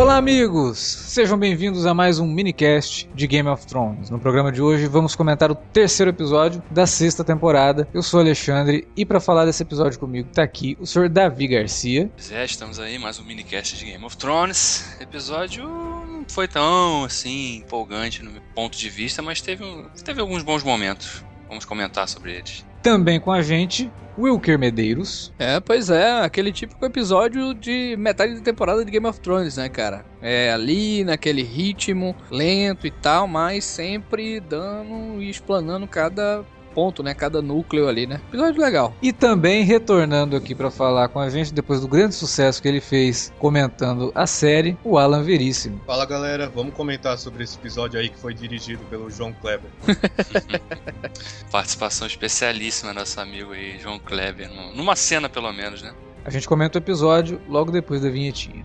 Olá, amigos! Sejam bem-vindos a mais um minicast de Game of Thrones. No programa de hoje vamos comentar o terceiro episódio da sexta temporada. Eu sou Alexandre e para falar desse episódio comigo tá aqui o senhor Davi Garcia. É, estamos aí, mais um minicast de Game of Thrones. Episódio não foi tão assim empolgante no meu ponto de vista, mas teve, teve alguns bons momentos. Vamos comentar sobre eles. Também com a gente, Wilker Medeiros. É, pois é, aquele típico episódio de metade da temporada de Game of Thrones, né, cara? É ali, naquele ritmo lento e tal, mas sempre dando e explanando cada ponto, né? Cada núcleo ali, né? Episódio legal. E também retornando aqui para falar com a gente depois do grande sucesso que ele fez comentando a série, o Alan Veríssimo. Fala galera, vamos comentar sobre esse episódio aí que foi dirigido pelo João Kleber. Participação especialíssima nosso amigo aí, João Kleber, numa cena pelo menos, né? A gente comenta o episódio logo depois da vinhetinha.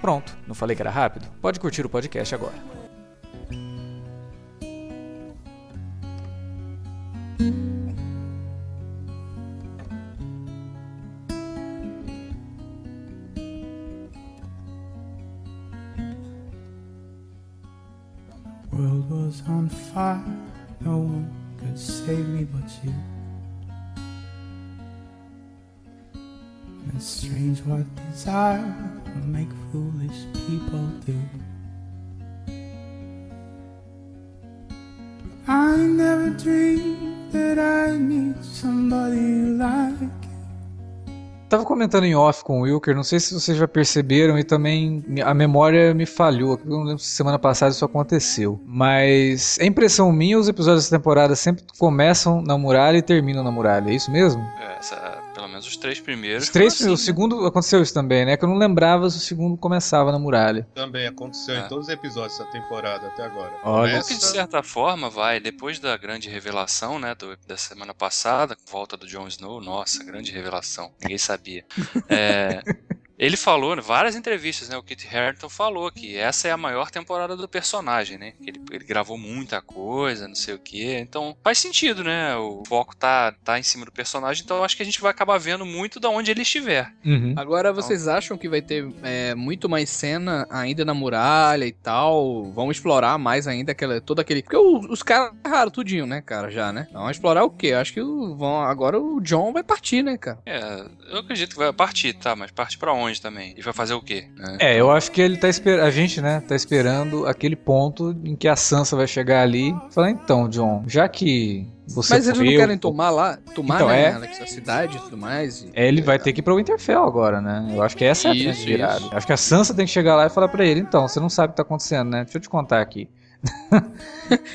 Pronto, não falei que era rápido? Pode curtir o podcast agora. world was on fire, no one could save me but you. It's strange what desire make foolish people do. I never dreamed that I need somebody like you. Tava comentando em off com o Wilker, não sei se vocês já perceberam e também a memória me falhou. Eu não lembro se semana passada isso aconteceu. Mas é impressão minha, os episódios dessa temporada sempre começam na muralha e terminam na muralha, é isso mesmo? É, essa, pelo menos os três primeiros. Os três, assim, o segundo aconteceu isso também, né? Que eu não lembrava se o segundo começava na muralha. Também aconteceu Ah. em todos os episódios dessa temporada até agora. Olha O que de certa forma vai, depois da grande revelação, né, do, da semana passada, volta do Jon Snow, nossa, grande revelação, ninguém sabia. É, ele falou em várias entrevistas, né, o Kit Harington falou que essa é a maior temporada do personagem, né, que ele, ele gravou muita coisa, não sei o que, então faz sentido, né, o foco tá, tá em cima do personagem, então acho que a gente vai acabar vendo muito da onde ele estiver. Uhum. Agora, vocês acham que vai ter é, muito mais cena ainda na muralha e tal? Vamos explorar mais ainda aquela, todo aquele. Porque o- os caras erraram tudinho, né, cara, já, né? Vamos explorar o quê? Acho que vão, agora o John vai partir, né, cara? É, eu acredito que vai partir, tá, mas parte pra onde também? E vai fazer o quê? né? É, eu acho que ele tá esperando. A gente, né, tá esperando aquele ponto em que a Sansa vai chegar ali e falar, então, John, já que você Mas eles não querem tomar lá, tomar, Então, né, é. Alex, a cidade e tudo mais. e- É, ele vai ter que ir pra Winterfell agora, né? Eu acho que essa é a Isso, virada. Acho que a Sansa tem que chegar lá e falar pra ele, então, você não sabe o que tá acontecendo, né? Deixa eu te contar aqui.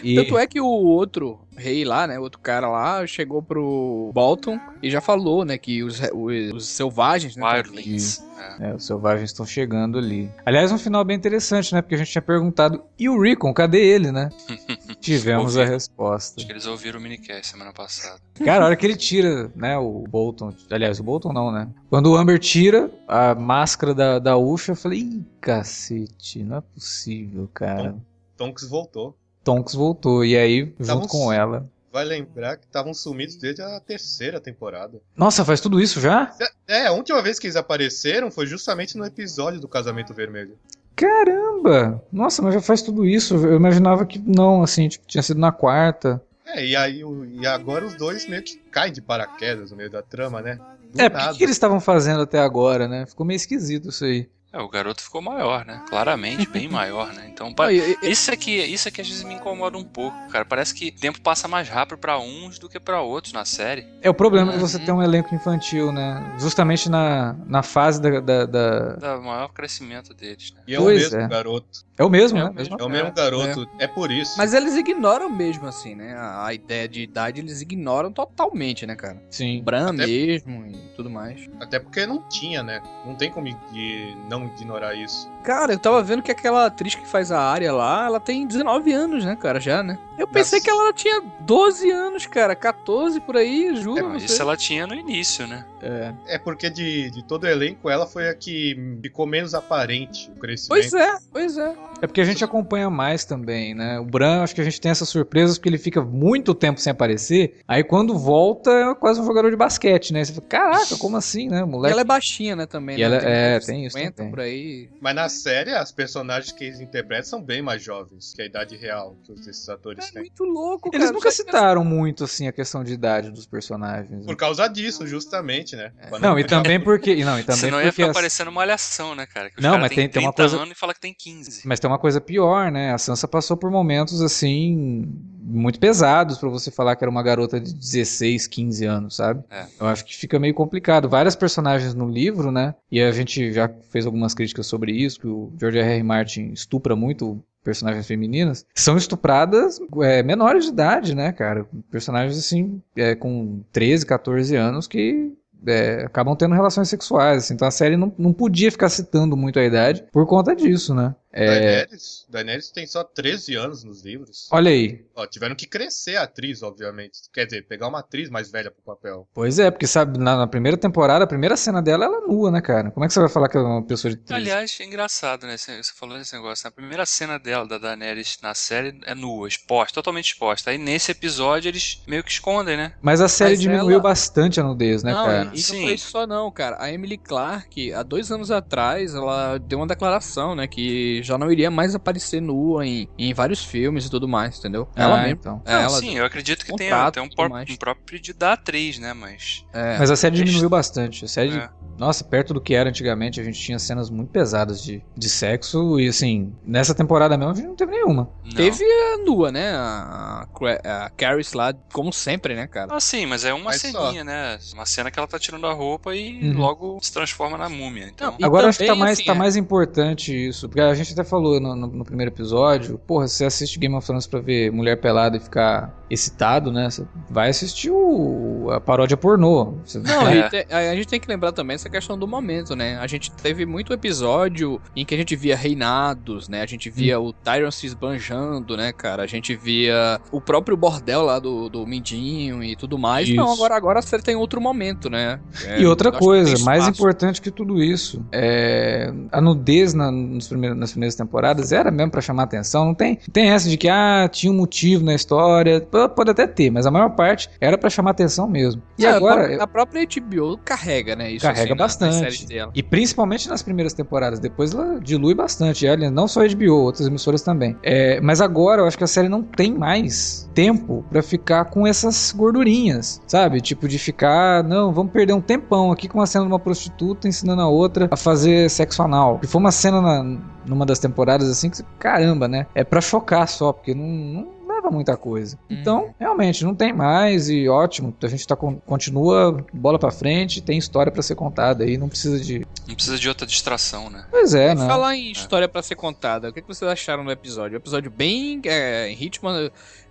E... Tanto é que o outro rei lá, né, o outro cara lá, chegou pro Bolton e já falou, né, que os, os, os selvagens, né, Wildlings. É. É, os selvagens estão chegando ali. Aliás, um final bem interessante, né? Porque a gente tinha perguntado, e o Rickon, cadê ele, né? Tivemos a resposta. Acho que eles ouviram o minicast semana passada. Cara, a hora que ele tira, né, o Bolton. Aliás, o Bolton não, né? Quando o Amber tira a máscara da, da Usha, eu falei, ih, cacete, não é possível, cara. Tonks voltou. Tonks voltou, e aí, junto Tava com ela. Vai lembrar que estavam sumidos desde a terceira temporada. Nossa, faz tudo isso já? É, a última vez que eles apareceram foi justamente no episódio do Casamento Vermelho. Caramba! Nossa, mas já faz tudo isso. Eu imaginava que não, assim, tipo, tinha sido na quarta. É, e aí e agora os dois meio que caem de paraquedas no meio da trama, né? Do É, o que eles estavam fazendo até agora, né? Ficou meio esquisito isso aí. É, o garoto ficou maior, né? Claramente, bem maior, né? Então, pa- Não, isso aqui, isso aqui às vezes me incomoda um pouco, cara. Parece que o tempo passa mais rápido pra uns do que pra outros na série. É o problema de você Uhum. ter um elenco infantil, né? Justamente na, na fase da, da- da- Dá maior crescimento deles, né? E é o Pois mesmo é. garoto. É o mesmo, É né? o mesmo. É o mesmo É, garoto. É, por isso. Mas eles ignoram mesmo, assim, né? A, a ideia de idade eles ignoram totalmente, né, cara? Sim. Bran Até- mesmo e tudo mais. Até porque não tinha, né? Não tem como ig- ignorar isso. Cara, eu tava vendo que aquela atriz que faz a área lá, ela tem 19 anos, né, cara, já, né? Eu pensei Nossa. que ela tinha 12 anos, cara, 14 por aí, juro. Não, não isso ela tinha no início, né? É. É porque de, de todo o elenco, ela foi a que ficou menos aparente o crescimento. Pois é, pois é. É porque a gente acompanha mais também, né? O Bran, acho que a gente tem essas surpresas porque ele fica muito tempo sem aparecer. Aí quando volta, é quase um jogador de basquete, né? Você fala, caraca, como assim, né? O E Moleque. ela é baixinha, né, também. E né? ela- Tem é, tem isso 50 também. Por aí. Mas na série, as personagens que eles interpretam são bem mais jovens que a idade real que esses atores É têm. muito louco, Eles cara. nunca Só que- citaram muito, assim, a questão de idade dos personagens. né? Por causa disso, justamente, né? Quando Não, e também porque. e Não, e também Senão ia porque. ficar as- parecendo uma alhação, né, cara? Que Não, cara mas tem- tem uma coisa- e fala que tem 15. Mas tem uma coisa pior, né? A Sansa passou por momentos assim muito pesados pra você falar que era uma garota de 16, 15 anos, sabe? É. Eu acho que fica meio complicado. Várias personagens no livro, né? E a gente já fez algumas críticas sobre isso, que o George R. R. Martin estupra muito personagens femininas, são estupradas é, menores de idade, né, cara? Personagens assim, é, com 13, 14 anos que é, acabam tendo relações sexuais. assim. Então a série não, não podia ficar citando muito a idade por conta disso, né? É, Daenerys, Daenerys tem só 13 anos nos livros. olha aí. Ó, tiveram que crescer a atriz, obviamente. Quer dizer, pegar uma atriz mais velha pro papel. Pois é, porque sabe, na, na primeira temporada, a primeira cena dela, ela é nua, né, cara? Como é que você vai falar que é uma pessoa de 13? Aliás, é engraçado, né? Você falou desse negócio. A primeira cena dela, da Daenerys, na série, é nua, exposta, totalmente exposta. Aí nesse episódio eles meio que escondem, né? Mas a série Mas diminuiu ela- bastante a nudez, né, não, cara? e Sim. não foi isso só não, cara. A Emily Clark, há dois anos atrás, ela deu uma declaração, né? Que já não iria mais aparecer nua em, em vários filmes e tudo mais, entendeu? ela Ah, mesmo. então. É, Não, ela, sim, eu acredito que tem até um, mais. um próprio pedido da atriz, né? Mas. é. Mas a série diminuiu bastante. A série, É. nossa, perto do que era antigamente, a gente tinha cenas muito pesadas de, de sexo. E assim, nessa temporada mesmo, a gente não teve nenhuma. Não. Teve a nua, né? A, a, a Caris lá, como sempre, né, cara? Ah, sim, mas é uma Mas só. ceninha, né? Uma cena que ela tá tirando a roupa e Uhum. logo se transforma na múmia. Então, Não, Agora acho que tá também, mais, assim, tá é- mais importante isso. Porque a gente até falou no, no- no primeiro episódio, porra, se você assiste Game of Thrones pra ver mulher pelada e ficar excitado, né? Você vai assistir o, a paródia pornô. Você Não, É. te- a, a gente tem que lembrar também essa questão do momento, né? A gente teve muito episódio em que a gente via reinados, né? A gente via o Tyrion se esbanjando, né, cara? A gente via o próprio bordel lá do, do Mindinho e tudo mais. Não, Isso. agora, agora você tem outro momento, né? É, E outra coisa, mais importante que tudo isso, é a nudez na- nos primeiros- nas primeiras temporadas era mesmo pra chamar atenção. Não tem, tem essa de que ah, tinha um motivo na história. Pode até ter, mas a maior parte era pra chamar atenção mesmo. E É, agora, a, a própria HBO carrega, né? Isso Carrega assim, na- bastante. séries dela. e principalmente nas primeiras temporadas, depois ela dilui bastante. Ela, não só a HBO, outras emissoras também. É, mas agora eu acho que a série não tem mais tempo pra ficar com essas gordurinhas, sabe? Tipo de ficar, não, vamos perder um tempão aqui com uma cena de uma prostituta ensinando a outra a fazer sexo anal. Que foi uma cena na- numa das temporadas assim que, você- caramba, né? É pra chocar só, porque não, não leva muita coisa. Uhum. Então, realmente, não tem mais e ótimo. A gente tá, con- continua bola pra frente, tem história pra ser contada aí, não precisa de. não precisa de outra distração, né? Pois é, né? falar em história pra ser contada, o que, que vocês acharam do episódio? Um episódio bem é, em ritmo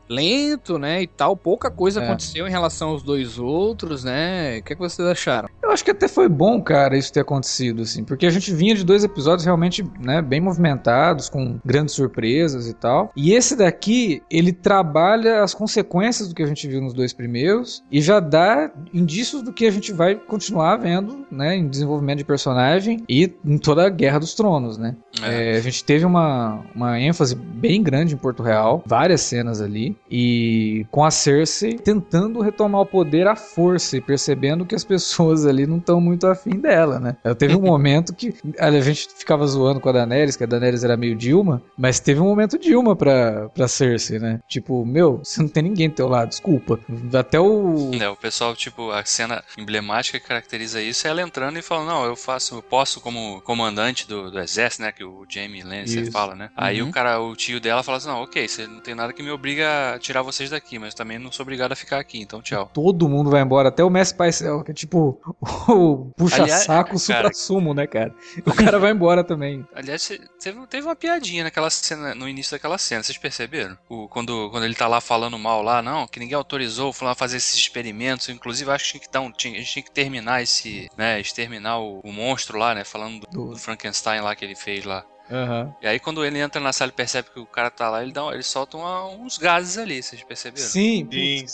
lento, né, e tal, pouca coisa É. aconteceu em relação aos dois outros, né? O que, que vocês acharam? Eu acho que até foi bom, cara, isso ter acontecido, assim, porque a gente vinha de dois episódios realmente, né, bem movimentados, com grandes surpresas e tal. E esse daqui, ele trabalha as consequências do que a gente viu nos dois primeiros e já dá indícios do que a gente vai continuar vendo, né, em desenvolvimento de personagem e em toda a Guerra dos Tronos, né? É. É, a gente teve uma, uma ênfase bem grande em Porto Real, várias cenas ali, e com a Cersei tentando retomar o poder à força e percebendo que as pessoas ali não estão muito afim dela, né? Teve um momento que a gente ficava zoando com a Daenerys, que a Daenerys era meio Dilma, mas teve um momento Dilma pra, pra Cersei, né? Tipo, meu, você não tem ninguém do teu lado, desculpa. Até o. É, o pessoal, tipo, a cena emblemática que caracteriza isso é ela entrando e falando, não, eu faço, eu posso como comandante do, do exército, né, que o Jamie Lannister Isso. fala, né? Aí Uhum. o cara, o tio dela fala assim, não, ok, você não tem nada que me obriga a tirar vocês daqui, mas também não sou obrigado a ficar aqui, então tchau. Todo mundo vai embora, até o Mestre Paisel, que é tipo o puxa-saco supra-sumo, né, cara? O cara vai embora também. Aliás, teve, teve uma piadinha naquela cena, no início daquela cena, vocês perceberam? O, quando, quando ele tá lá falando mal lá, não, que ninguém autorizou fulano a fazer esses experimentos, inclusive acho que tinha que dar um, tinha, a gente tinha que terminar esse, né, exterminar o, o monstro lá, né, falando do, Do- do Frankenstein lá que ele fez lá. Aham. E aí quando ele entra na sala e percebe que o cara tá lá, ele, dá, ele solta uma- uns gases ali, vocês perceberam? Sim, Sim,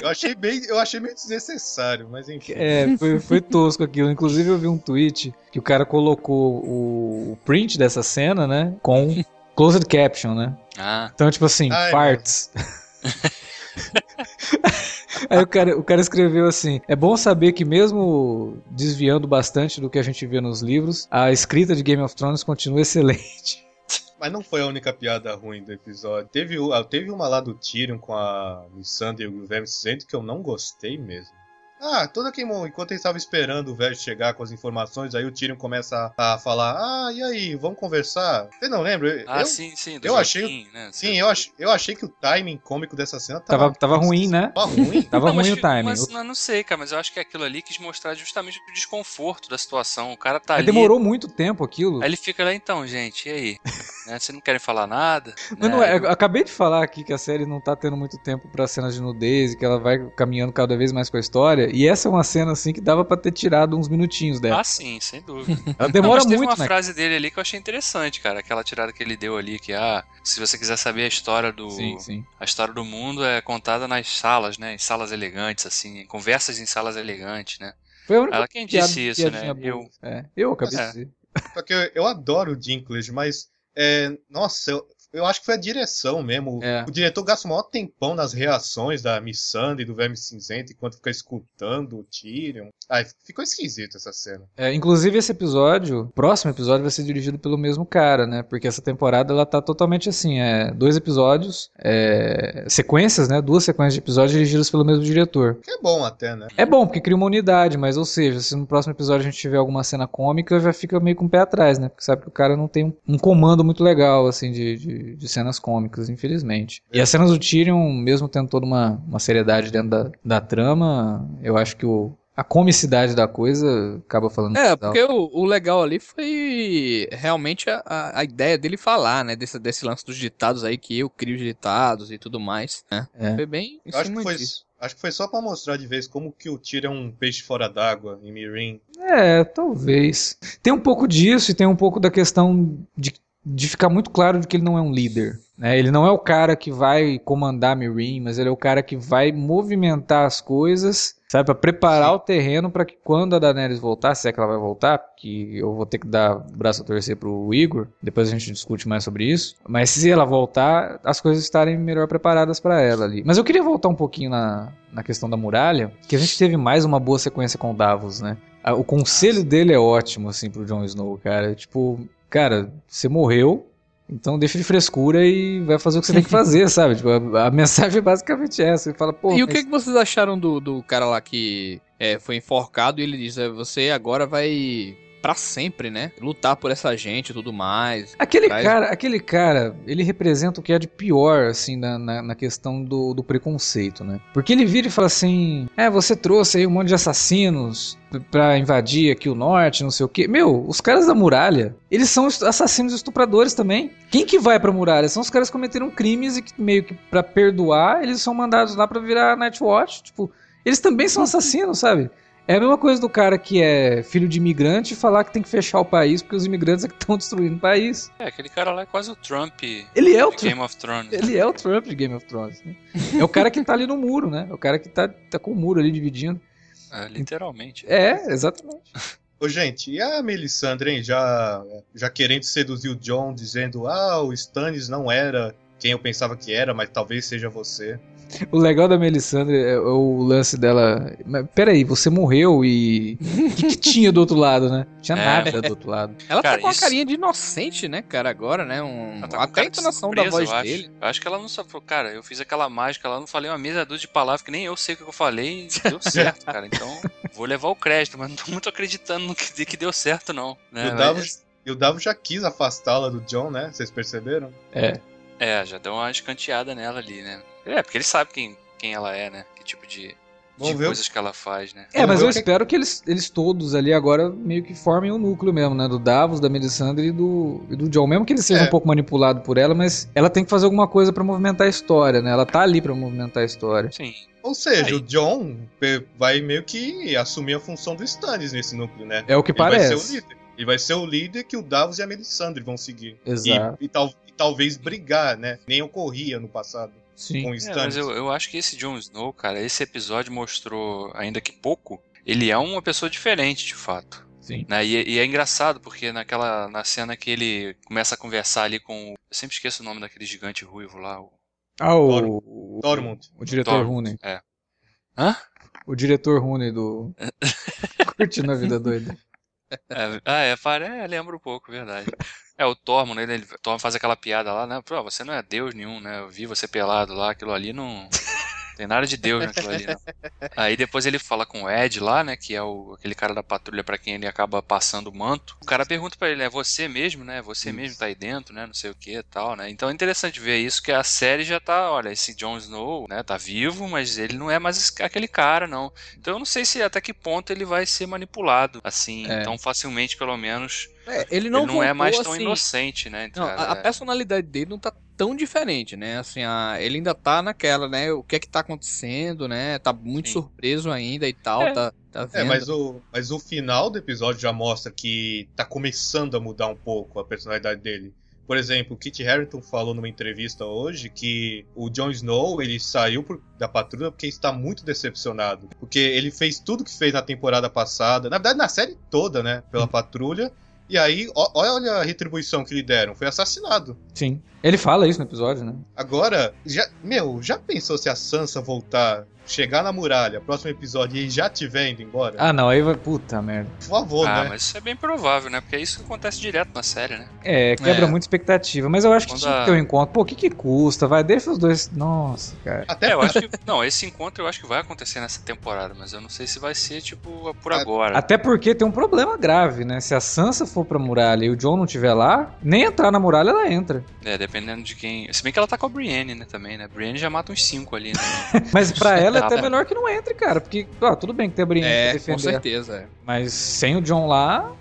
eu achei bem, eu achei meio desnecessário, mas enfim. É, foi, foi tosco aquilo. Inclusive, eu vi um tweet que o cara colocou o, o print dessa cena, né? Com closed caption, né? Ah, Então, tipo assim, Ai, farts. Aí o cara, o cara escreveu assim: é bom saber que, mesmo desviando bastante do que a gente vê nos livros, a escrita de Game of Thrones continua excelente. Mas não foi a única piada ruim do episódio. Teve, ah, teve uma lá do Tyrion com a Missandei e o Verme Cinzento que eu não gostei mesmo. Ah, todo aquele mo- enquanto ele estava esperando o velho chegar com as informações, aí o Tyrion começa a, a falar: Ah, e aí, vamos conversar? Você não lembra? ah eu, sim, sim, do eu achei- Joaquim, né? sim, eu, ach, eu achei que o timing cômico dessa cena Tava, tava, tava ruim, né? Tava ruim. Tava Não, mas ruim o fi- timing. Mas não, não sei, cara, mas eu acho que aquilo ali quis mostrar justamente o desconforto da situação. O cara tá Mas ali. demorou muito tempo aquilo. Aí ele fica lá, então, gente, e aí? Né, Vocês não querem falar nada? Mas Né? não é, eu acabei de falar aqui que a série não tá tendo muito tempo pra cenas de nudez e que ela vai caminhando cada vez mais com a história. E essa é uma cena assim que dava pra ter tirado uns minutinhos dela. Ah, sim, sem dúvida. Ela Não, demora mas teve muito, uma né? frase dele ali que eu achei interessante, cara. Aquela tirada que ele deu ali, que, ah, se você quiser saber a história do. Sim, sim. A história do mundo é contada nas salas, né? Em salas elegantes, assim, em conversas em salas elegantes, né? Foi a única Ela quem piada- disse isso, né? boa. Eu. É, eu acabei É. de dizer. Porque eu, eu adoro o Dinklage, mas. É, nossa, eu, eu acho que foi a direção mesmo. É. O diretor gasta o maior tempão nas reações da Missandei e do Verme Cinzento enquanto fica escutando o Tyrion. Ai, ficou esquisito essa cena. É, inclusive esse episódio, o próximo episódio vai ser dirigido pelo mesmo cara, né? Porque essa temporada ela tá totalmente assim, é dois episódios, é, sequências, né? Duas sequências de episódios dirigidas pelo mesmo diretor. Que é bom até, né? É bom, porque cria uma unidade, mas ou seja, se no próximo episódio a gente tiver alguma cena cômica, já fica meio com o pé atrás, né? Porque sabe que o cara não tem um, um comando muito legal, assim, de, de, de cenas cômicas, infelizmente. E as cenas do Tyrion, mesmo tendo toda uma, uma seriedade dentro da, da trama, eu acho que o, a comicidade da coisa acaba falando É, porque o, o legal ali foi realmente a, a, a ideia dele falar, né? Desse, desse lance dos ditados aí, que eu crio os ditados e tudo mais, né? É. Foi bem em Eu acho que, foi, disso. acho que foi só pra mostrar de vez como que o Tyrion é um peixe fora d'água em Mirin. É, talvez. Tem um pouco disso e tem um pouco da questão de, de ficar muito claro de que ele não é um líder. Né? Ele não é o cara que vai comandar Mirim, mas ele é o cara que vai movimentar as coisas, sabe? Pra preparar Sim. o terreno para que quando a Daenerys voltar, se é que ela vai voltar, que eu vou ter que dar o braço a torcer pro Igor, depois a gente discute mais sobre isso. Mas se ela voltar, as coisas estarem melhor preparadas para ela ali. Mas eu queria voltar um pouquinho na, na questão da muralha, que a gente teve mais uma boa sequência com o Davos, né? O conselho dele é ótimo, assim, pro Jon Snow, cara. Tipo, cara, você morreu, então deixa de frescura e vai fazer o que você tem que fazer, sabe? Tipo, a, a mensagem é basicamente essa. Ele fala, pô, e o mas- que, que vocês acharam do, do cara lá que é, foi enforcado e ele diz, é, você agora vai pra sempre, né? Lutar por essa gente e tudo mais. Aquele Traz- cara, aquele cara, ele representa o que é de pior, assim, na, na, na questão do, do preconceito, né? Porque ele vira e fala assim: É, você trouxe aí um monte de assassinos pra invadir aqui o norte, não sei o quê. Meu, os caras da muralha, eles são assassinos e estupradores também. Quem que vai pra muralha? São os caras que cometeram crimes e que meio que pra perdoar, eles são mandados lá pra virar Nightwatch. Tipo, eles também são assassinos, sabe? É a mesma coisa do cara que é filho de imigrante falar que tem que fechar o país porque os imigrantes é que estão destruindo o país. É, aquele cara lá é quase o Trump de Ele é o Trump. Game of Thrones. Ele é o Trump de Game of Thrones. Né? É o cara que tá ali no muro, né? É o cara que tá, tá com o muro ali dividindo. É, literalmente. É, exatamente. Ô, gente, e a Melisandre, hein? Já, já querendo seduzir o John, dizendo: Ah, o Stannis não era quem eu pensava que era, mas talvez seja você. O legal da Melisandre é o lance dela. Mas peraí, você morreu e. O que, que tinha do outro lado, né? Tinha É. nada do outro lado. Ela Cara, tá com uma isso- carinha de inocente, né, cara, agora, né? Um... Ela tá com Até a entonação da voz eu acho. dele. Eu acho que ela não só falou, cara, eu fiz aquela mágica lá, não falei uma meia dúzia de palavras que nem eu sei o que eu falei e deu certo, cara. Então, vou levar o crédito, mas não tô muito acreditando no que, que deu certo, não. Né? E o Mas- Davos, e o Davos já quis afastá-la do John, né? Vocês perceberam? É. É, já deu uma escanteada nela ali, né? É, porque ele sabe quem, quem ela é, né? Que tipo de, de ver coisas que ela faz, né? É, mas eu que- espero que eles, eles todos ali agora meio que formem o núcleo mesmo, né? Do Davos, da Melisandre e do, e do John. Mesmo que ele seja É. um pouco manipulado por ela, mas ela tem que fazer alguma coisa pra movimentar a história, né? Ela tá ali pra movimentar a história. Sim. Ou seja, Aí. o John vai meio que assumir a função do Stannis nesse núcleo, né? É o que Ele vai ser o parece. líder. Ele vai ser o líder que o Davos e a Melisandre vão seguir. E, Exato. e tal- e talvez brigar, né? Nem ocorria no passado Sim. com o É, mas eu, eu acho que esse Jon Snow, cara, esse episódio mostrou, ainda que pouco, ele é uma pessoa diferente, de fato. Sim. Né? E, e é engraçado, porque naquela na cena que ele começa a conversar ali com. o- Eu sempre esqueço o nome daquele gigante ruivo lá. O... Ah, o, o, Tormund. o diretor Rooney. É. Hã? O diretor Rooney do. Curtindo a vida doida. É, ah, é, pare- é, lembra um pouco, verdade. É, o Tormund, né, ele, o Tormund faz aquela piada lá, né? Pô, você não é Deus nenhum, né? Eu vi você pelado lá, aquilo ali não. Tem nada de Deus naquilo ali, não. Aí depois ele fala com o Ed lá, né? Que é o, aquele cara da patrulha pra quem ele acaba passando o manto. O cara pergunta pra ele, é você mesmo, né? Você mesmo tá aí dentro, né? Não sei o que e tal, né? Então é interessante ver isso, que a série já tá, olha, esse Jon Snow, né? Tá vivo, mas ele não é mais aquele cara, não. Então eu não sei se até que ponto ele vai ser manipulado, assim, É. tão facilmente, pelo menos. É, ele Não não, ele não é voltou, mais tão assim, inocente, né? Não, a, a personalidade dele não tá tão diferente, né? Assim, a- ele ainda tá naquela, né? O que é que tá acontecendo, né? Tá muito Sim. surpreso ainda e tal, É. tá, tá vendo. É, mas o, mas o final do episódio já mostra que tá começando a mudar um pouco a personalidade dele. Por exemplo, o Kit Harington falou numa entrevista hoje que o Jon Snow ele saiu por- da patrulha porque está muito decepcionado. Porque ele fez tudo que fez na temporada passada, na verdade na série toda, né? Pela patrulha. E aí, ó- olha a retribuição que lhe deram. Foi assassinado. Sim. Ele fala isso no episódio, né? Agora, já, meu, já pensou se a Sansa voltar, chegar na muralha, próximo episódio, e já tiver indo embora? Ah, não, aí vai. Puta merda. Por favor, Ah, né? mas isso é bem provável, né? Porque é isso que acontece direto na série, né? É, quebra É. muita expectativa. Mas eu acho que Quando tinha que a- ter um encontro. Pô, o que que custa? Vai, deixa os dois. Nossa, cara. Até É, eu acho que. Não, esse encontro eu acho que vai acontecer nessa temporada, mas eu não sei se vai ser, tipo, por A- agora. Até porque tem um problema grave, né? Se a Sansa for pra muralha e o John não estiver lá, nem entrar na muralha ela entra. É, dependendo de quem. Se bem que ela tá com a Brienne, né, também, né? Brienne já mata uns 5 ali, né? Mas pra ela até Ah, melhor que não entre, cara. Porque, ó, tudo bem que tem a Brienne É, pra com defender. certeza. é. Mas sem o John lá,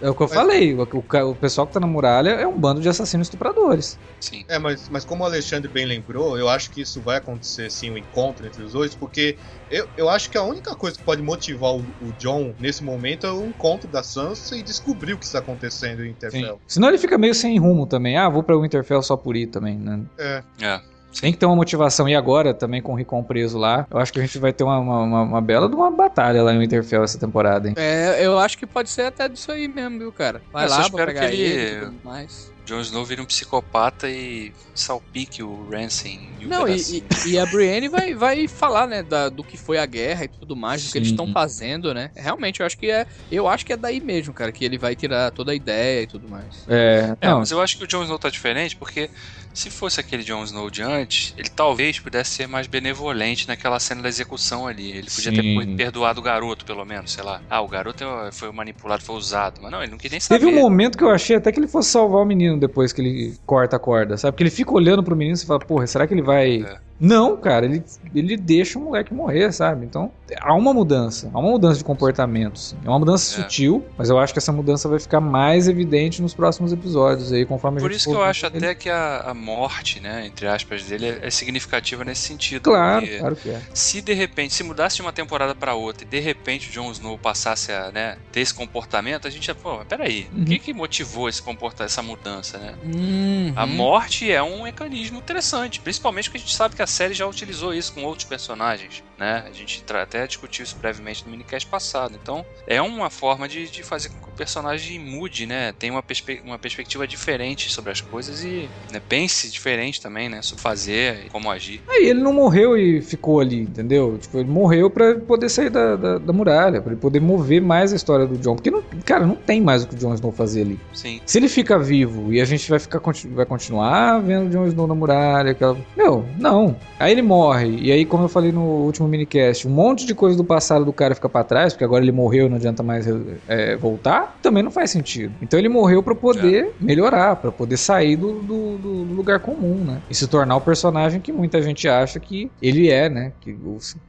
é o que eu Mas- falei. O, o o pessoal que tá na muralha é um bando de assassinos estupradores. Sim. É, mas, mas como o Alexandre bem lembrou, eu acho que isso vai acontecer sim, o encontro entre os dois, porque eu, eu acho que a única coisa que pode motivar o, o John nesse momento é o encontro da Sansa e descobrir o que está acontecendo em Interfell. Senão ele fica meio sem rumo também. Ah, vou pra Winterfell só por ir também, né? É, É. Tem que ter uma motivação. E agora, também com o Rickon preso lá, eu acho que a gente vai ter uma, uma, uma- uma bela de uma batalha lá em Winterfell essa temporada, hein? É, eu acho que pode ser até disso aí mesmo, viu, cara? Vai Eu só lá pra espero pegar que ele, ele- e tudo mais. Jon Snow vira um psicopata e salpique o Ramsay em um Não, e, e- e a Brienne vai, vai falar, né, da- do que foi a guerra e tudo mais, do que eles Sim. estão fazendo, né? Realmente, eu acho que é. Eu acho que é daí mesmo, cara, que ele vai tirar toda a ideia e tudo mais. É, É, não, mas eu acho que o Jon Snow tá diferente porque se fosse aquele Jon Snow de antes, ele talvez pudesse ser mais benevolente naquela cena da execução ali. Ele podia ter Sim. perdoado o garoto, pelo menos, sei lá. Ah, o garoto é- foi manipulado, foi usado. Mas não, ele não queria nem saber. Teve um momento que eu achei até que ele fosse salvar o menino depois que ele corta a corda, sabe? Porque ele fica olhando pro menino e fala, porra, será que ele vai. É. Não, cara, ele, ele deixa o moleque morrer, sabe? Então, há uma mudança, há uma mudança de comportamento. sim. É uma mudança É. sutil, mas eu acho que essa mudança vai ficar mais evidente nos próximos episódios aí, conforme a Por gente isso que eu acho ele. até que a, a morte, né, entre aspas, dele é, é significativa nesse sentido. Claro, claro que é. Se de repente, se mudasse de uma temporada pra outra e de repente o Jon Snow passasse a né, ter esse comportamento, a gente ia, pô, mas peraí, Uhum. o que, que motivou esse comporta essa mudança, né? Uhum. A morte é um mecanismo interessante, principalmente porque a gente sabe que a série já utilizou isso com outros personagens. Né? A gente até discutiu isso brevemente no minicast passado. Então, é uma forma de, de fazer com que o personagem mude, né? Tenha uma, perspe- uma perspectiva diferente sobre as coisas e né, pense diferente também, né? Sobre fazer e como agir. Aí ele não morreu e ficou ali, entendeu? Tipo, ele morreu pra poder sair da, da, da muralha, pra ele poder mover mais a história do John. Porque, não, cara, não tem mais o que o Jon Snow fazer ali. Sim. Se ele fica vivo e a gente vai ficar vai continuar vendo o Jon Snow na muralha, aquela... Meu, não. Aí ele morre, e aí, como eu falei no último minicast, um monte de coisa do passado do cara fica pra trás, porque agora ele morreu não adianta mais é, voltar, também não faz sentido. Então ele morreu pra poder melhorar, pra poder sair do, do- do lugar comum, né? E se tornar o personagem que muita gente acha que ele é, né? Que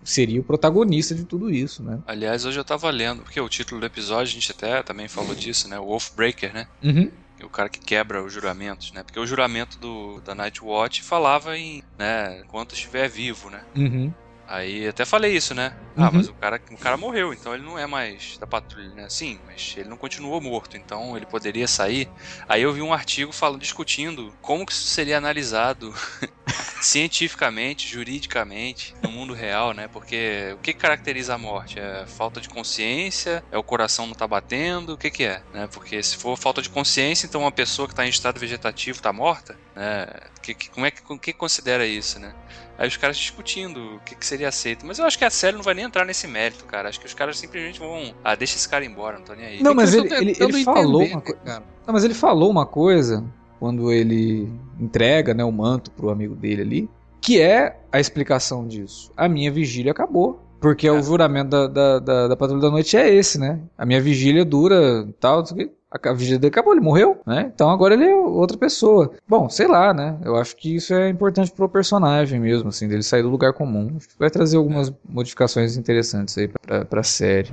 seria o protagonista de tudo isso, né? Aliás, hoje eu tava lendo, porque o título do episódio, a gente até também falou disso, né? O Wolfbreaker, né? Uhum. o cara que quebra os juramentos, né? Porque o juramento do, da Nightwatch falava em, né, enquanto estiver vivo, né? Uhum. Aí até falei isso, né? Ah, Uhum. mas o cara, o cara morreu, então ele não é mais da patrulha, né? Sim, mas ele não continuou morto, então ele poderia sair. Aí eu vi um artigo falando, discutindo como que isso seria analisado cientificamente, juridicamente, no mundo real, né? Porque o que caracteriza a morte? É falta de consciência? É o coração não tá batendo? O que que é? Né? Porque se for falta de consciência, então uma pessoa que está em estado vegetativo está morta? Né? Que, que- como é que, o que considera isso, né? Aí os caras discutindo o que, que seria aceito. Mas eu acho que a série não vai nem entrar nesse mérito, cara. Acho que os caras simplesmente vão. Ah, deixa esse cara embora, não tô nem aí. Não, É mas ele, ele, ele falou entender, uma coisa. cara. Não, mas ele falou uma coisa quando ele entrega né, o manto pro amigo dele ali, que é a explicação disso. A minha vigília acabou. Porque É. o juramento da, da, da, da Patrulha da Noite é esse, né? A minha vigília dura tal, o quê. A vigília dele acabou, ele morreu, né? Então agora ele é outra pessoa. Bom, sei lá, né? Eu acho que isso é importante pro personagem mesmo, assim, dele sair do lugar comum. Vai trazer algumas modificações interessantes aí pra, pra série.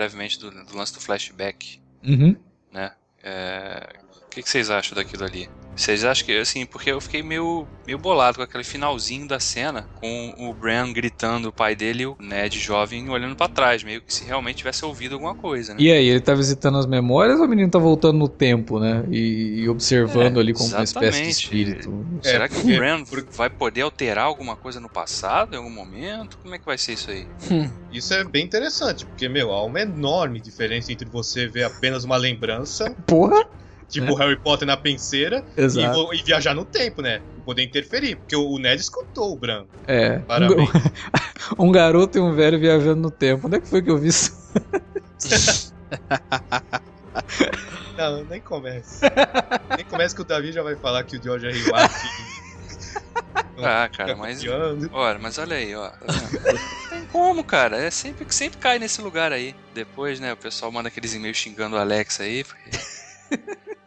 Brevemente do, do lance do flashback, Uhum. né? É, O que, que vocês acham daquilo ali? Vocês acham que, assim, porque eu fiquei meio, meio bolado com aquele finalzinho da cena, com o Bran gritando o pai dele e o Ned jovem olhando pra trás, meio que se realmente tivesse ouvido alguma coisa, né? E aí, ele tá visitando as memórias ou o menino tá voltando no tempo, né? E, e observando É, ali como uma espécie de exatamente. espírito. Será É, que porque- o Bran vai poder alterar alguma coisa no passado, em algum momento? Como é que vai ser isso aí? Isso é bem interessante, porque, meu, há uma enorme diferença entre você ver apenas uma lembrança, Porra! Tipo Harry Potter na penseira, e, e viajar no tempo, né? Poder interferir, porque o Ned escutou o Bran. É. Parabéns. Um, um garoto e um velho viajando no tempo. Onde é que foi que eu vi isso? Não, nem comece. nem comece que o Davi já vai falar que o George R. Não Ah, cara, mas. Olha, mas olha aí, ó. Não tem como, cara. É sempre que sempre cai nesse lugar aí. Depois, né, o pessoal manda aqueles e-mails xingando o Alex aí. porque-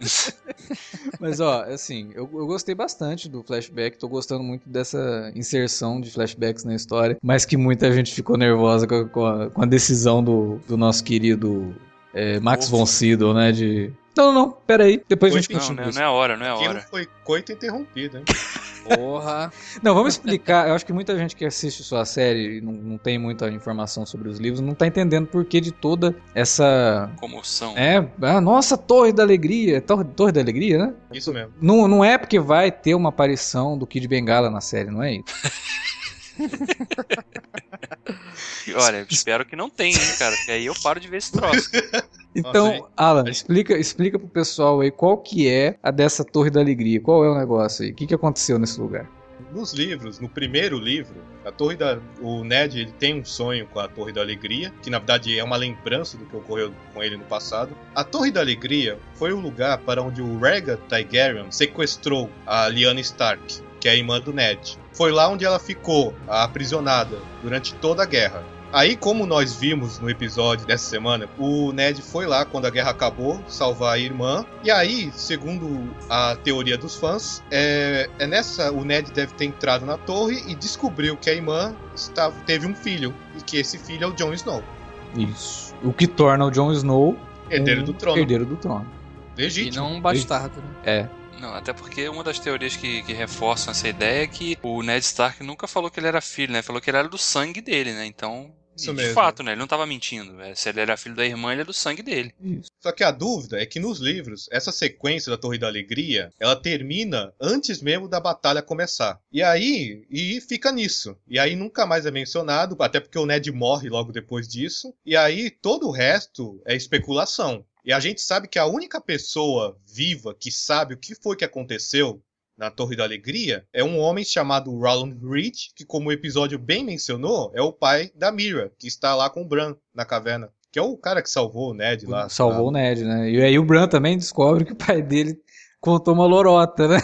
Mas, ó, assim, eu, eu gostei bastante do flashback. Tô gostando muito dessa inserção de flashbacks na história. Mas que muita gente ficou nervosa com a, com a- com a decisão do, do nosso querido é, Max Wolf. von Sydow, né? De. Não, não, não, pera aí. Depois a gente Foi- Não, continua. né, isso. não é a hora, não é a Aquilo hora. foi coito interrompido, hein? Porra. Não, vamos explicar. Eu acho que muita gente que assiste sua série e não, não tem muita informação sobre os livros não tá entendendo por que de toda essa. Comoção. É, a nossa Torre da Alegria. Torre, Torre da Alegria, né? Isso mesmo. Não, não é porque vai ter uma aparição do Kid Bengala na série, não é isso? Olha, espero que não tenha, hein, cara. Porque aí eu paro de ver esse troço. Então, Alan, explica, explica pro pessoal aí qual que é a dessa Torre da Alegria. Qual é o negócio aí? O que, que aconteceu nesse lugar? Nos livros, no primeiro livro, a Torre da. O Ned ele tem um sonho com a Torre da Alegria, que na verdade é uma lembrança do que ocorreu com ele no passado. A Torre da Alegria foi o lugar para onde o Rhaegar Targaryen sequestrou a Lyanna Stark, que é a irmã do Ned. Foi lá onde ela ficou aprisionada durante toda a guerra. Aí, como nós vimos no episódio dessa semana, o Ned foi lá quando a guerra acabou, salvar a irmã. E aí, segundo a teoria dos fãs, é, é nessa o Ned deve ter entrado na torre e descobriu que a irmã estava, teve um filho e que esse filho é o Jon Snow, Isso. O que torna o Jon Snow herdeiro um do trono. Herdeiro do trono. E Legítimo. não um bastardo, né? É. Não, até porque uma das teorias que, que reforçam essa ideia é que o Ned Stark nunca falou que ele era filho, né? Falou que ele era do sangue dele, né? Então, Isso e de mesmo. fato, né? Ele não tava mentindo. É, Se ele era filho da irmã, ele é do sangue dele. Só que a dúvida é que nos livros, essa sequência da Torre da Alegria, ela termina antes mesmo da batalha começar. E aí, e fica nisso. E aí nunca mais é mencionado, até porque o Ned morre logo depois disso. E aí todo o resto é especulação. E a gente sabe que a única pessoa viva que sabe o que foi que aconteceu na Torre da Alegria é um homem chamado Roland Reed, que como o episódio bem mencionou, é o pai da Mira, que está lá com o Bran na caverna. Que é o cara que salvou o Ned lá. Salvou o Ned, né? E aí o Bran também descobre que o pai dele contou uma lorota, né?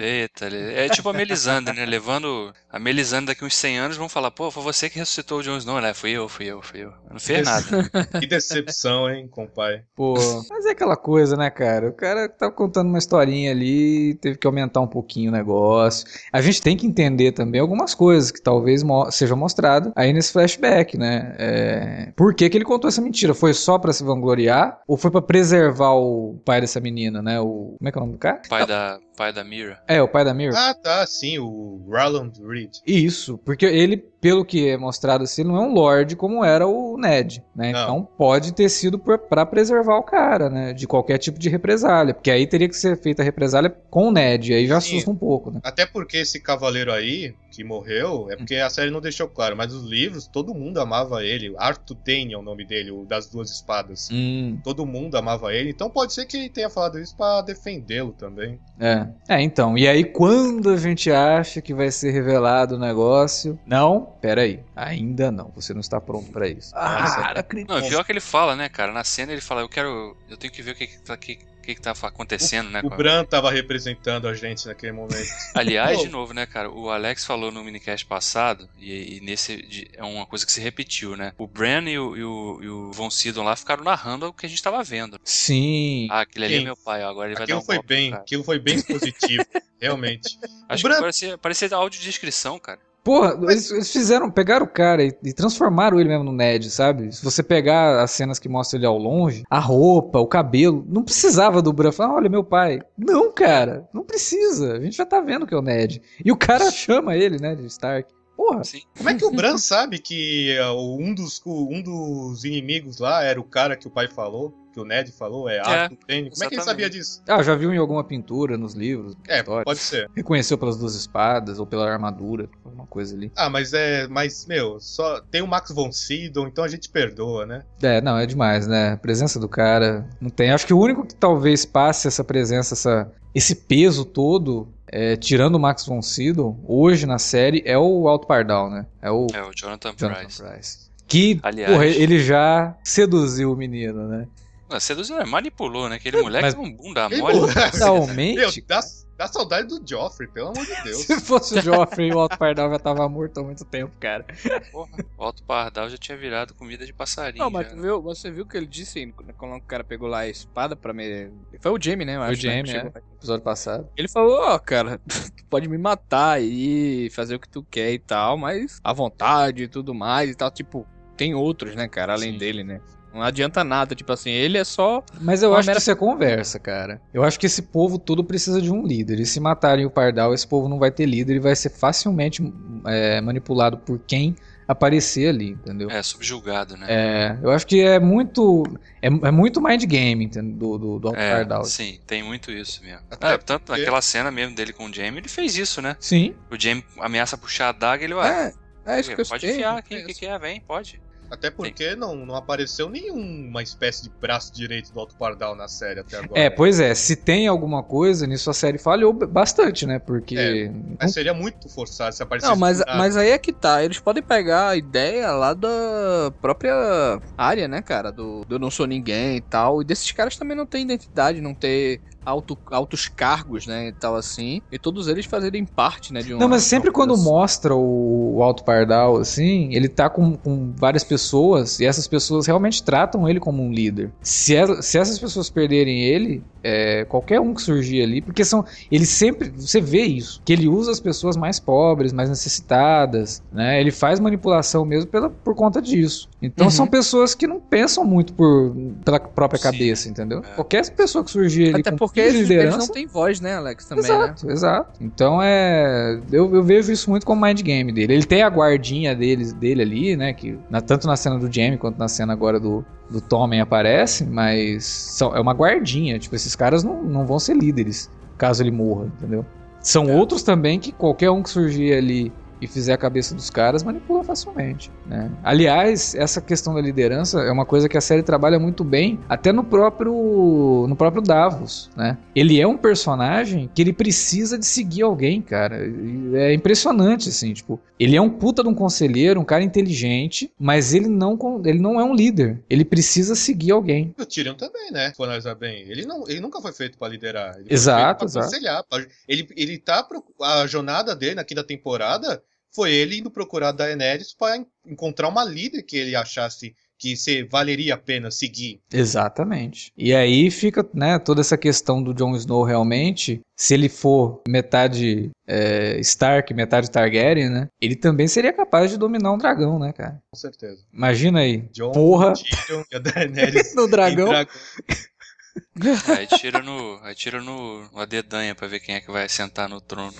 Eita, é tipo a Melisandre, né? Levando a Melisandre daqui uns 100 anos, vão falar, pô, foi você que ressuscitou o Jon Snow, né? Fui eu, fui eu, fui eu. Eu não fiz nada. Que decepção, hein, compadre. Pô, mas é aquela coisa, né, cara? O cara tava contando uma historinha ali, teve que aumentar um pouquinho o negócio. A gente tem que entender também algumas coisas que talvez mo sejam mostradas aí nesse flashback, né? É... Por que, que ele contou essa mentira? Foi só pra se vangloriar ou foi pra preservar o pai dessa menina, né? O como é que é o nome do cara? Pai da, pai da Mira. É, o pai da Mira. Ah, tá, sim, o Roland Reed. Isso, porque ele, pelo que é mostrado assim, não é um lord como era o Ned, né? Não. Então pode ter sido pra preservar o cara, né? De qualquer tipo de represália, porque aí teria que ser feita a represália com o Ned, aí já Sim. assusta um pouco, né? Até porque esse cavaleiro aí, que morreu, é porque a série não deixou claro, mas os livros, todo mundo amava ele. Arthur Dane é o nome dele, o das duas espadas. Hum, Todo mundo amava ele, então pode ser que ele tenha falado isso pra defendê-lo também. é. É, então, e aí quando a gente acha que vai ser revelado o negócio, não, peraí, ainda não, você não está pronto pra isso. Ah, não acredito. Não, e pior que ele fala, né, cara? Na cena ele fala, eu quero. Eu tenho que ver o que, que, que, tá acontecendo, né? O com a- Bran tava representando a gente naquele momento. Aliás, de novo, né, cara? O Alex falou no minicast passado, e, e nesse de- é uma coisa que se repetiu, né? O Bran e o, e o, e o Von Sidon lá ficaram narrando o que a gente tava vendo. Sim. Ah, aquele ali é Sim. meu pai, ó, agora ele vai Aquilo dar um foi golpe bem, cara. aquilo foi bem positivo, realmente. Acho Bran- que parecia, parecia audiodescrição, cara. Porra, eles, eles fizeram, pegaram o cara e, e transformaram ele mesmo no Ned, sabe? Se você pegar as cenas que mostram ele ao longe, a roupa, o cabelo, não precisava do Bran falar, olha meu pai. Não, cara, não precisa. A gente já tá vendo que é o Ned. E o cara chama ele, né, de Stark. Porra, Sim. Como é que o Bran sabe que o- um, dos, um dos inimigos lá era o cara que o pai falou? Que o Ned falou? É Arthur Dane? Como é que ele sabia disso? ah, já viu em alguma pintura, nos livros, É, histórias. pode ser. Reconheceu pelas duas espadas ou pela armadura, alguma coisa ali. Ah, mas é. Mas, meu, só tem o Max von Sydow, então a gente perdoa, né? É, não, é demais, né? A presença do cara não tem. Acho que o único que talvez passe essa presença, essa, esse peso todo, é, tirando o Max von Sydow, hoje na série, é o Alto Pardal, né? É o É, o Jonathan, Jonathan Price. Price. Que, Aliás- porra, ele já seduziu o menino, né? Não, seduziu, é, manipulou, né? Aquele moleque mas- tem um bunda mole. morreu. Meu, Realmente, dá, dá saudade do Joffrey, pelo amor de Deus. se fosse o Joffrey, o Alto Pardal já tava morto há muito tempo, cara. Porra, o Alto Pardal já tinha virado comida de passarinho. Não, mas já, tu né? viu, você viu que ele disse né, quando o cara pegou lá a espada pra me. Foi o Jamie, né? eu Foi o acho, né, Jaime, que é. chegou. no Episódio passado. Ele falou, ó, cara, tu pode me matar aí, fazer o que tu quer e tal, mas à vontade e tudo mais e tal. Tipo, tem outros, né, cara, além Sim. dele, né? Não adianta nada, tipo assim, ele é só. Mas eu acho mera- que isso é conversa, cara. Eu acho que esse povo todo precisa de um líder. E se matarem o Pardal, esse povo não vai ter líder e vai ser facilmente é, manipulado por quem aparecer ali, entendeu? É, subjugado, né? É, eu acho que é muito. É, é muito mind game entendeu? do, do, do Alto É, Pardal. sim, tem muito isso mesmo. Até É, tanto porque- naquela cena mesmo dele com o Jamie, ele fez isso, né? Sim. O Jamie ameaça puxar a daga, ele, ué, É, é isso que eu pode enfiar é aqui, o que, isso. que é, vem, pode. Até porque não, não apareceu nenhuma espécie de braço direito do Alto Pardal na série até agora. É, pois é, se tem alguma coisa, nisso a série falhou bastante, né? Porque. É, Mas seria muito forçado se aparecesse. Não, mas, nada. mas aí é que tá. Eles podem pegar a ideia lá da própria área, né, cara? Do, do Não Sou Ninguém e tal. E desses caras também não ter identidade, não ter alto, altos cargos, né? E tal assim. E todos eles fazerem parte, né? De uma, Não, mas sempre quando coisa mostra o, o Alto Pardal, assim, ele tá com, com várias pessoas e essas pessoas realmente tratam ele como um líder. Se, ela- se essas pessoas perderem ele, é, qualquer um que surgir ali, porque são. Ele sempre. Você vê isso. Que ele usa as pessoas mais pobres, mais necessitadas, né? Ele faz manipulação mesmo pela, por conta disso. Então Uhum. são pessoas que não pensam muito por, pela própria Sim. cabeça, entendeu? É. Qualquer pessoa que surgir ali Até com porque eles, eles não têm voz, né, Alex? Também, né? exato, exato. Então é. Eu, eu vejo isso muito como mind game dele. Ele tem a guardinha deles, dele ali, né? Que na- tanto na cena do Jamie quanto na cena agora do, do Tommen aparece, mas são, é uma guardinha. Tipo, esses caras não, não vão ser líderes caso ele morra, entendeu? São outros também que qualquer um que surgir ali e fizer a cabeça dos caras manipula facilmente, né? Aliás, essa questão da liderança é uma coisa que a série trabalha muito bem, até no próprio no próprio Davos, né? Ele é um personagem que ele precisa de seguir alguém, cara. É impressionante assim, tipo, ele é um puta de um conselheiro, um cara inteligente, mas ele não ele não é um líder. Ele precisa seguir alguém. O Tyrion também, né? Se for analisar bem. Ele, não, ele nunca foi feito pra liderar. Ele Exato, foi feito pra exato. aconselhar. pra- Ele, ele tá. pro- A jornada dele na quinta temporada foi ele indo procurar a Daenerys pra en- encontrar uma líder que ele achasse que se valeria a pena seguir. Exatamente. E aí fica, né, toda essa questão do Jon Snow realmente, se ele for metade é, Stark, metade Targaryen, né, ele também seria capaz de dominar um dragão, né, cara? Com certeza. Imagina aí. John, Porra. Tyrion e a Daenerys. No em dragão. Aí tira no, aí tira no, no dedanha pra ver quem é que vai sentar no trono.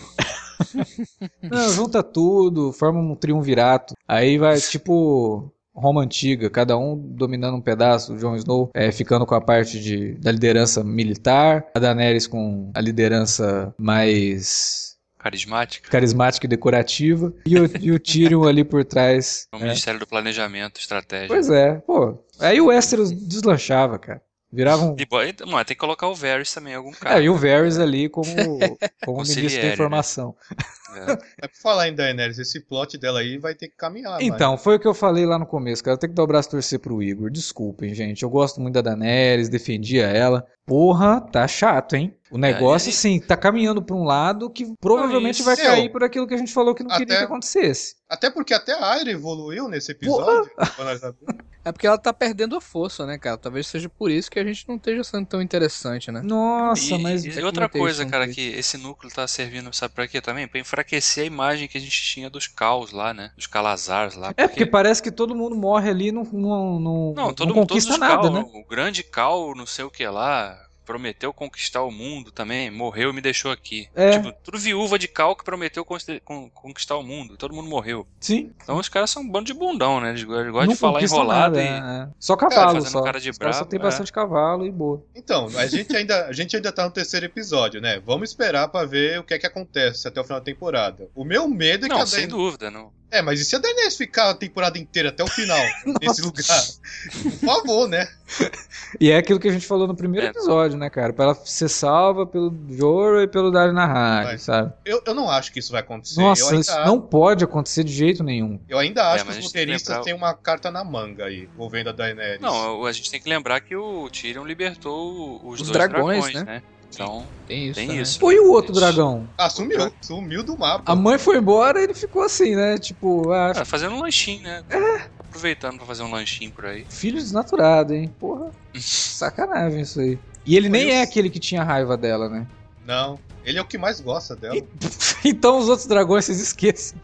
Não, junta tudo, forma um triunvirato. Aí vai tipo Roma antiga, cada um dominando um pedaço, o Jon Snow é, ficando com a parte de, da liderança militar, a Daenerys com a liderança mais Carismática. carismática e decorativa, e o, e o Tyrion ali por trás. É o né? Ministério do Planejamento, Estratégia. Pois é, pô. Aí o Westeros deslanchava, cara. Virava um. E, bo- e, mano, tem que colocar o Varys também em algum caso. É, e o Varys ali como, como ministro da né? informação. É. É pra falar em Daenerys, esse plot dela aí vai ter que caminhar. Então, foi o que eu falei lá no começo, cara. Eu tenho que dar o braço torcer pro Igor. Desculpem, gente. Eu gosto muito da Daenerys, defendia ela. Porra, tá chato, hein? O negócio, e- assim, tá caminhando pra um lado que provavelmente vai cair por aquilo que a gente falou que não queria Até- que acontecesse. Até porque até a Arya evoluiu nesse episódio. É porque ela tá perdendo a força, né, cara? Talvez seja por isso que a gente não esteja sendo tão interessante, né? Nossa, E, mas. e Até outra coisa, cara, no que esse núcleo tá servindo, sabe pra quê também? Pra enfraquecer a imagem que a gente tinha dos caos lá, né? Dos calazars lá. É, porque parece que todo mundo morre ali e não, não, não, Não, todo, não todos conquista os nada, cal, né? o grande cal, não sei o que lá, prometeu conquistar o mundo também, morreu e me deixou aqui. É. Tipo, tudo viúva de cal que prometeu conquist- con- conquistar o mundo, todo mundo morreu. Sim. Então os caras são um bando de bundão, né? Eles go- eles gostam não de falar enrolado nada, e... é, é. Só cavalo, fazendo só. cara de Os caras só brabo, tem é. bastante cavalo e boa. Então, a gente, ainda, a gente ainda tá no terceiro episódio, né? Vamos esperar pra ver o que é que acontece até o final da temporada. O meu medo é que Não, sem dúvida, não. É, mas e se a Daenerys ficar a temporada inteira até o final nesse lugar? Por favor, né? E é aquilo que a gente falou no primeiro É. episódio, né, cara? Pra ela ser salva pelo Joro e pelo Dario Nahari, sabe? Eu, eu não acho que isso vai acontecer. Nossa, ainda, isso não pode acontecer de jeito nenhum. eu ainda acho É, que os roteiristas lembrar- têm uma carta na manga aí, envolvendo a Daenerys. Não, a gente tem que lembrar que o Tyrion libertou os, Os dois dragões, dragões, né? né? Então, Tem isso. Tem também. isso. Pô, e o outro Isso. dragão? Ah, sumiu. Sumiu do mapa. A mãe foi embora e ele ficou assim, né? Tipo, ah, cara, fazendo um lanchinho, né? Aproveitando pra fazer um lanchinho por aí. filho desnaturado, hein? Porra, sacanagem isso aí. E ele nem Foi é isso. aquele que tinha raiva dela, né? Não, ele é o que mais gosta dela. Então os outros dragões, vocês esqueçam.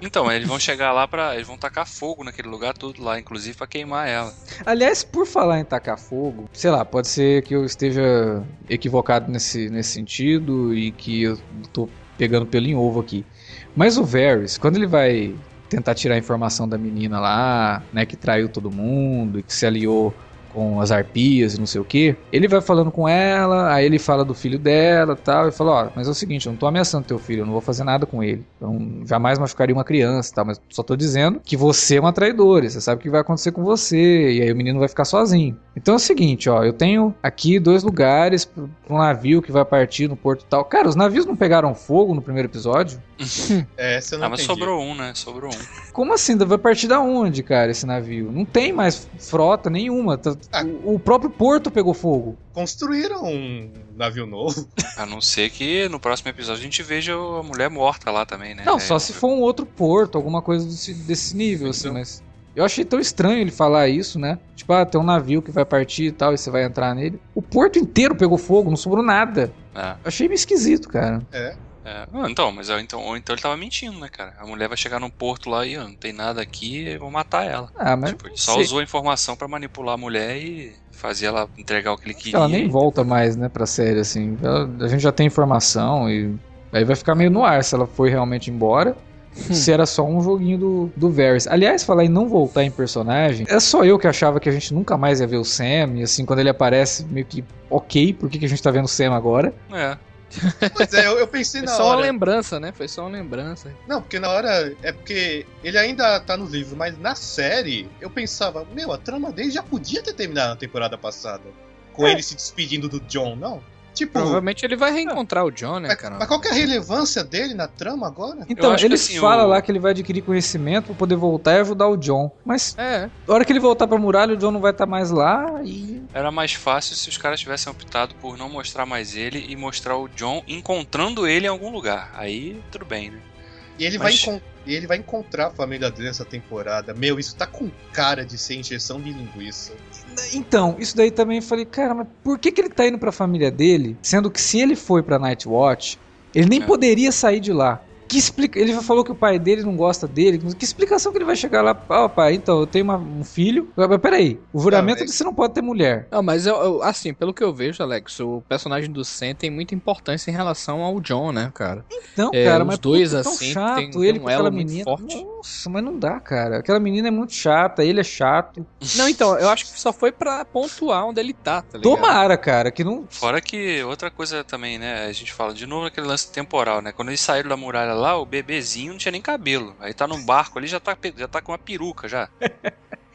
Então, eles vão chegar lá pra. Eles vão tacar fogo naquele lugar tudo lá, inclusive pra queimar ela. Aliás, por falar em tacar fogo, sei lá, pode ser que eu esteja equivocado nesse, nesse sentido e que eu tô pegando pelo em ovo aqui. Mas o Varys, quando ele vai tentar tirar a informação da menina lá, né, que traiu todo mundo e que se aliou com as arpias e não sei o que, ele vai falando com ela, aí ele fala do filho dela tal, e fala, ó, mas é o seguinte, eu não tô ameaçando teu filho, eu não vou fazer nada com ele. Então, jamais machucaria uma criança tal, mas só tô dizendo que você é uma traidora, você sabe o que vai acontecer com você, e aí o menino vai ficar sozinho. Então é o seguinte, ó, eu tenho aqui dois lugares pra um navio que vai partir no porto tal. Cara, os navios não pegaram fogo no primeiro episódio? É, essa eu não Ah, mas entendi. sobrou um, né? Sobrou um. Como assim? Vai partir da onde, cara, esse navio? Não tem mais frota nenhuma. Tá- Ah. O o próprio porto pegou fogo. Construíram um navio novo. A não ser que no próximo episódio a gente veja a mulher morta lá também, né? Não, É, só se for um outro porto, alguma coisa desse, desse nível, assim, Então. mas. Eu achei tão estranho ele falar isso, né? Tipo, ah, tem um navio que vai partir e tal, e você vai entrar nele. O porto inteiro pegou fogo, não sobrou nada. É, achei meio esquisito, cara. É. é. Ah, então, mas eu- então, ou então ele tava mentindo, né, cara? A mulher vai chegar num porto lá e ó, não tem nada aqui, eu vou matar ela. Ah, mas. tipo, ele só sei. usou a informação pra manipular a mulher e fazer ela entregar o que ele queria. que ela nem volta mais, né, pra série, assim. Ela- a gente já tem informação e. Aí vai ficar meio no ar se ela foi realmente embora. se era só um joguinho do, do Varys. Aliás, falar em não voltar em personagem, é só eu que achava que a gente nunca mais ia ver o Sam. E assim, quando ele aparece, meio que ok, por que, que a gente tá vendo o Sam agora? É. Pois é, eu, eu pensei Foi na só uma hora. lembrança, né? Foi só uma lembrança. Não, porque na hora. É porque ele ainda tá nos livros, mas na série eu pensava, meu, a trama dele já podia ter terminado na temporada passada. Com É. ele se despedindo do John, não? Tipo. Provavelmente ele vai reencontrar o John, né, Mas, cara? mas qual que é a relevância dele na trama agora? Então, ele assim, fala o- lá que ele vai adquirir conhecimento pra poder voltar e ajudar o John. Mas É, na hora que ele voltar pra muralha, o John não vai estar mais lá e. Era mais fácil se os caras tivessem optado por não mostrar mais ele e mostrar o John encontrando ele em algum lugar. Aí, tudo bem, né? E ele, Mas- vai, encon- e ele vai encontrar a família dele essa temporada. Meu, isso tá com cara de ser injeção de linguiça. Então, isso daí também eu falei, cara, mas por que, que ele tá indo pra família dele? Sendo que se ele foi pra Nightwatch, ele nem É. poderia sair de lá. Que explica... Ele já falou que o pai dele não gosta dele. Que explicação que ele vai chegar lá? Ó, pai, então, eu tenho uma- um filho. Mas peraí, o juramento Não, é que você não pode ter mulher. Não, mas eu, eu- assim, pelo que eu vejo, Alex, o personagem do Sam tem muita importância em relação ao John, né, cara? Não, É, cara, os mas dois, tão assim, chato. tem- tem ele um com aquela elo muito menina. forte. Nossa, mas não dá, cara. Aquela menina é muito chata, ele é chato. Não, então, eu acho que só foi pra pontuar onde ele tá, tá ligado? Tomara, cara, que não. Fora que outra coisa também, né? A gente fala de novo naquele lance temporal, né? Quando eles saíram da muralha lá, o bebezinho não tinha nem cabelo. Aí tá num barco ali já tá, já tá com uma peruca já.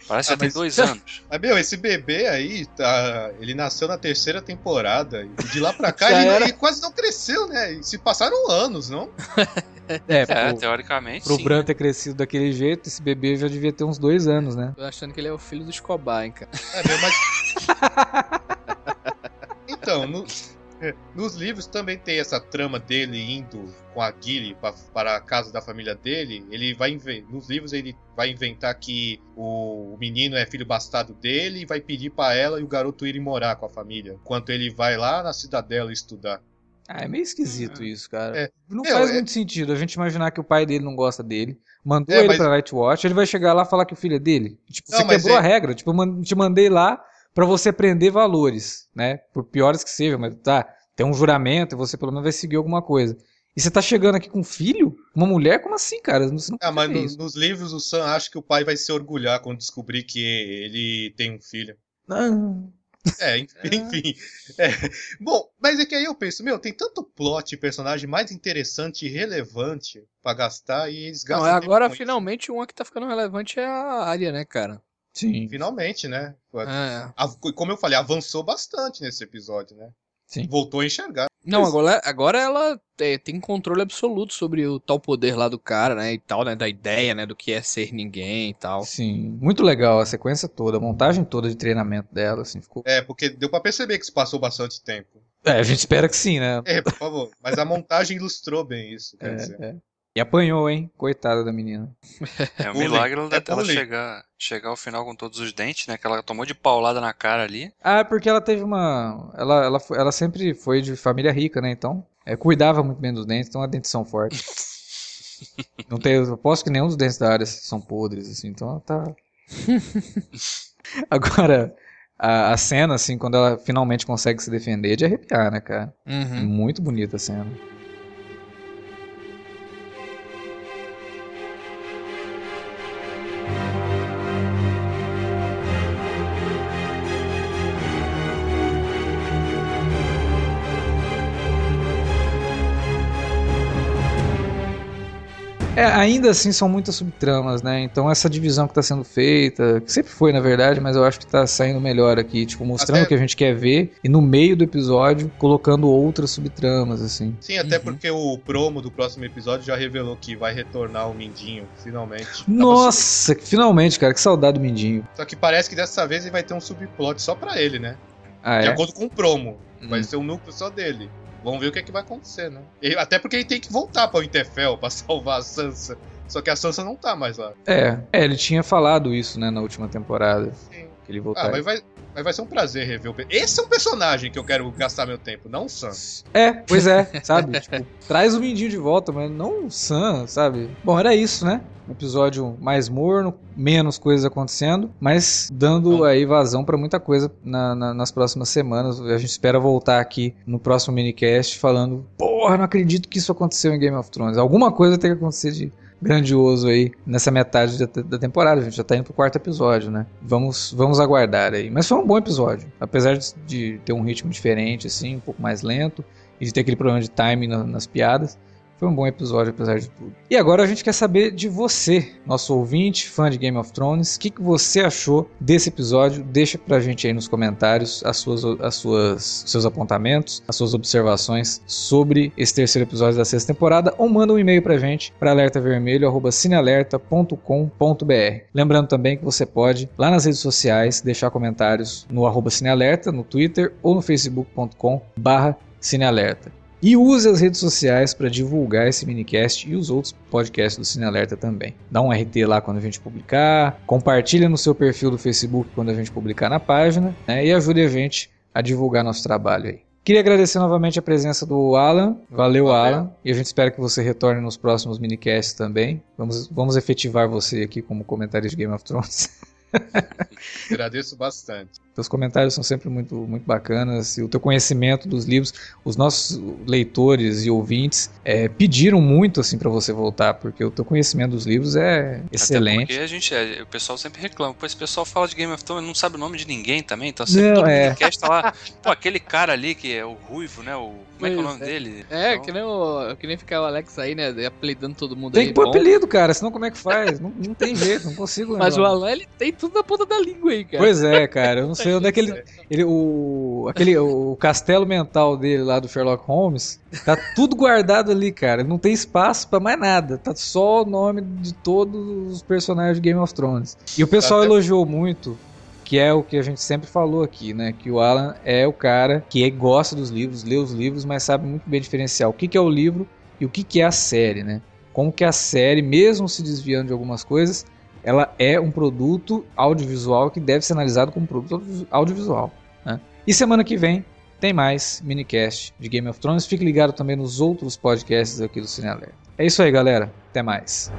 Parece que Ah, já tem mas- dois anos. Mas, meu, esse bebê aí, tá, ele nasceu na terceira temporada. E de lá pra cá ele, era. ele quase não cresceu, né? E se passaram anos, não? É, É, pro, teoricamente pro sim. Bran ter crescido daquele jeito, esse bebê já devia ter uns dois anos, né? Tô achando que ele é o filho do Escobar, hein, cara. É, meu, mas. então, no- nos livros também tem essa trama dele indo com a Gilly para a casa da família dele. Ele vai nos livros ele vai inventar que o, menino é filho bastardo dele e vai pedir pra ela e o garoto irem morar com a família, enquanto ele vai lá na cidadela estudar. Ah, é meio esquisito isso, cara. É. Não Meu, faz é- muito sentido a gente imaginar que o pai dele não gosta dele. Mandou É, ele mas- pra Nightwatch, ele vai chegar lá e falar que o filho é dele. Tipo, Não, você quebrou é- a regra. Tipo, eu te mandei lá pra você aprender valores, né? Por piores que sejam, mas tá, tem um juramento e você pelo menos vai seguir alguma coisa. E você tá chegando aqui com um filho? Uma mulher? Como assim, cara? Você não Ah, mas no- nos livros o Sam acha que o pai vai se orgulhar quando descobrir que ele tem um filho. Não. É, enfim. enfim. É. Bom, mas é que aí eu penso, meu, tem tanto plot e personagem mais interessante e relevante pra gastar e eles Não, gastam. é tempo agora com isso. finalmente uma que tá ficando relevante é a área, né, cara? Sim, Finalmente, né? É. A- Como eu falei, avançou bastante nesse episódio, né? sim. Voltou a enxergar. Não, agora, agora ela é, tem controle absoluto sobre o tal poder lá do cara, né? E tal, né? Da ideia, né? Do que é ser ninguém e tal. Sim, muito legal a sequência toda, a montagem toda de treinamento dela, assim, ficou. É, porque deu pra perceber que se passou bastante tempo. É, a gente espera que sim, né? É, por favor. Mas a montagem ilustrou bem isso, quer dizer. É, é. E apanhou, hein? Coitada da menina. É um milagre ela, É ela chegar, chegar ao final com todos os dentes, né? Que ela tomou de paulada na cara ali. Ah, é porque ela teve uma. Ela, ela, ela sempre foi de família rica, né? Então, é, cuidava muito bem dos dentes, então a dentição forte. Não tem, eu aposto que nenhum dos dentes da área são podres, assim, então ela tá. Agora, a, a cena, assim, quando ela finalmente consegue se defender, é de arrepiar, né, cara? Uhum. Muito bonita a cena. É, ainda assim são muitas subtramas, né? Então essa divisão que tá sendo feita, que sempre foi na verdade, mas eu acho que tá saindo melhor aqui, tipo, mostrando Até- o que a gente quer ver e no meio do episódio colocando outras subtramas, assim. Sim, até Uhum. porque o promo do próximo episódio já revelou que vai retornar o Mindinho, finalmente. Tava Nossa, que- finalmente, cara, que saudade do Mindinho. Só que parece que dessa vez ele vai ter um subplot só pra ele, né? Ah, De é? acordo com o promo. Vai Hum. ser um núcleo só dele. Vamos ver o que é que vai acontecer, né? Até porque ele tem que voltar pra Winterfell pra salvar a Sansa. Só que a Sansa não tá mais lá. É, é, ele tinha falado isso, né, na última temporada. Sim. Que ele Ah, voltaria. mas vai, mas vai ser um prazer rever o. Esse é um personagem que eu quero gastar meu tempo, não o Sam. É, pois é, sabe? Tipo, traz o Mindinho de volta, mas não o Sam, sabe? Bom, era isso, né? Episódio mais morno, menos coisas acontecendo, mas dando aí vazão pra muita coisa na- na- nas próximas semanas. A gente espera voltar aqui no próximo minicast falando: Porra, não acredito que isso aconteceu em Game of Thrones. Alguma coisa tem que acontecer de grandioso aí nessa metade da, da temporada. A gente já tá indo pro quarto episódio, né? Vamos, vamos aguardar aí. Mas foi um bom episódio. Apesar de, de ter um ritmo diferente, assim, um pouco mais lento, e de ter aquele problema de timing na- nas piadas. Foi um bom episódio, apesar de tudo. E agora a gente quer saber de você, nosso ouvinte, fã de Game of Thrones. O que, que você achou desse episódio? Deixa pra gente aí nos comentários as suas, as suas, seus apontamentos, as suas observações sobre esse terceiro episódio da sexta temporada ou manda um e-mail pra gente para alertavermelho.cinealerta.com.br. Lembrando também que você pode, lá nas redes sociais, deixar comentários no arroba cinealerta, no Twitter ou no facebook.com barra cinealerta. E use as redes sociais para divulgar esse minicast e os outros podcasts do Cine Alerta também. Dá um RT lá quando a gente publicar, compartilha no seu perfil do Facebook quando a gente publicar na página né, e ajude a gente a divulgar nosso trabalho aí. Queria agradecer novamente a presença do Alan. Valeu, Valeu. Alan. E a gente espera que você retorne nos próximos minicasts também. Vamos, vamos efetivar você aqui como comentarista de Game of Thrones. Agradeço bastante. Teus comentários são sempre muito, muito bacanas e o teu conhecimento dos livros, os nossos leitores e ouvintes é, pediram muito assim para você voltar, porque o teu conhecimento dos livros é Até excelente. porque a gente, é, o pessoal sempre reclama. Pô, esse pessoal fala de Game of Thrones, não sabe o nome de ninguém também. Então sempre Não, todo é. podcast tá lá. Pô, aquele cara ali que é o Ruivo, né? O, como é que é o Pois nome é. dele? É, Então, que nem, o, que nem ficar o Alex aí, né? Apelidando todo mundo Tem aí. que pôr bom. apelido, cara, senão como é que faz? não, não tem jeito, não consigo Mas o. Alan, ele tem tudo na ponta da língua aí, cara. Pois é, cara, eu não sei onde é que ele, ele o aquele o castelo mental dele lá do Sherlock Holmes, tá tudo guardado ali, cara. Não tem espaço pra mais nada. Tá só o nome de todos os personagens de Game of Thrones. E o pessoal Até- elogiou muito que é o que a gente sempre falou aqui, né? Que o Alan é o cara que gosta dos livros, lê os livros, mas sabe muito bem diferenciar o que, que é o livro e o que, que é a série, né? Como que a série, mesmo se desviando de algumas coisas, ela é um produto audiovisual que deve ser analisado como produto audiovisual-. Né? E semana que vem tem mais minicast de Game of Thrones. Fique ligado também nos outros podcasts aqui do Cine Alerta. É isso aí, galera. Até mais.